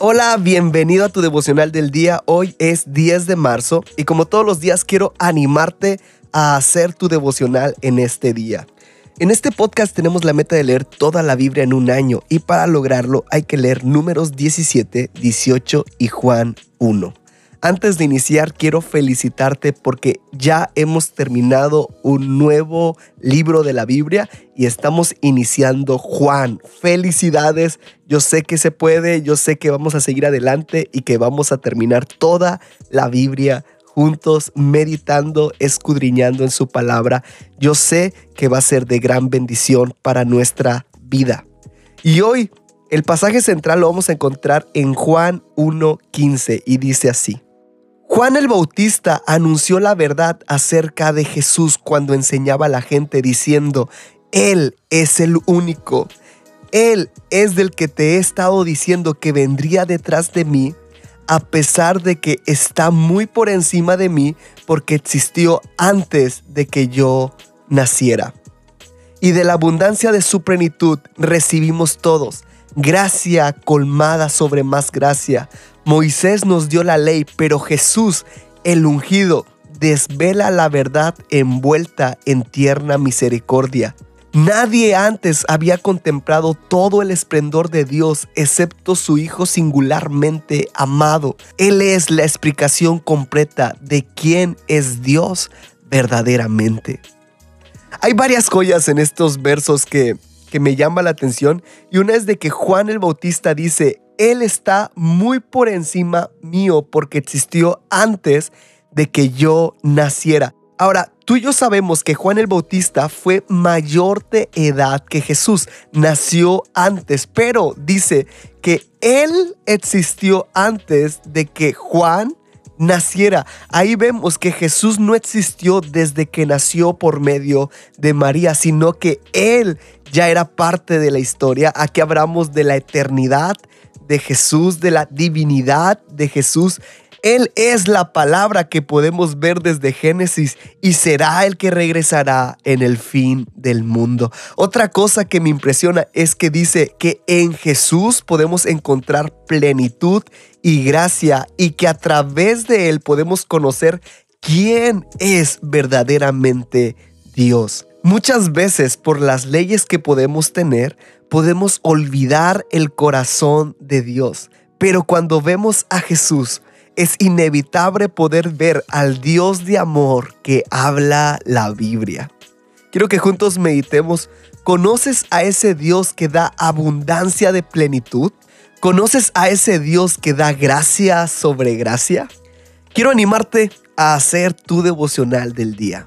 Hola, bienvenido a tu devocional del día. Hoy es 10 de marzo y como todos los días quiero animarte a hacer tu devocional en este día. En este podcast tenemos la meta de leer toda la Biblia en un año y para lograrlo hay que leer números 17, 18 y Juan 1. Antes de iniciar, quiero felicitarte porque ya hemos terminado un nuevo libro de la Biblia y estamos iniciando Juan. Felicidades, yo sé que se puede, yo sé que vamos a seguir adelante y que vamos a terminar toda la Biblia juntos, meditando, escudriñando en su palabra. Yo sé que va a ser de gran bendición para nuestra vida. Y hoy el pasaje central lo vamos a encontrar en Juan 1.15 y dice así. Juan el Bautista anunció la verdad acerca de Jesús cuando enseñaba a la gente diciendo, Él es el único. Él es del que te he estado diciendo que vendría detrás de mí a pesar de que está muy por encima de mí porque existió antes de que yo naciera. Y de la abundancia de su plenitud recibimos todos, gracia colmada sobre más gracia. Moisés nos dio la ley, pero Jesús, el ungido, desvela la verdad envuelta en tierna misericordia. Nadie antes había contemplado todo el esplendor de Dios excepto su Hijo singularmente amado. Él es la explicación completa de quién es Dios verdaderamente. Hay varias joyas en estos versos que, que me llama la atención y una es de que Juan el Bautista dice, Él está muy por encima mío porque existió antes de que yo naciera. Ahora, tú y yo sabemos que Juan el Bautista fue mayor de edad que Jesús, nació antes, pero dice que él existió antes de que Juan naciera. Ahí vemos que Jesús no existió desde que nació por medio de María, sino que él ya era parte de la historia. Aquí hablamos de la eternidad de Jesús, de la divinidad de Jesús. Él es la palabra que podemos ver desde Génesis y será el que regresará en el fin del mundo. Otra cosa que me impresiona es que dice que en Jesús podemos encontrar plenitud y gracia y que a través de él podemos conocer quién es verdaderamente Dios. Muchas veces por las leyes que podemos tener, podemos olvidar el corazón de Dios. Pero cuando vemos a Jesús, es inevitable poder ver al Dios de amor que habla la Biblia. Quiero que juntos meditemos. ¿Conoces a ese Dios que da abundancia de plenitud? ¿Conoces a ese Dios que da gracia sobre gracia? Quiero animarte a hacer tu devocional del día.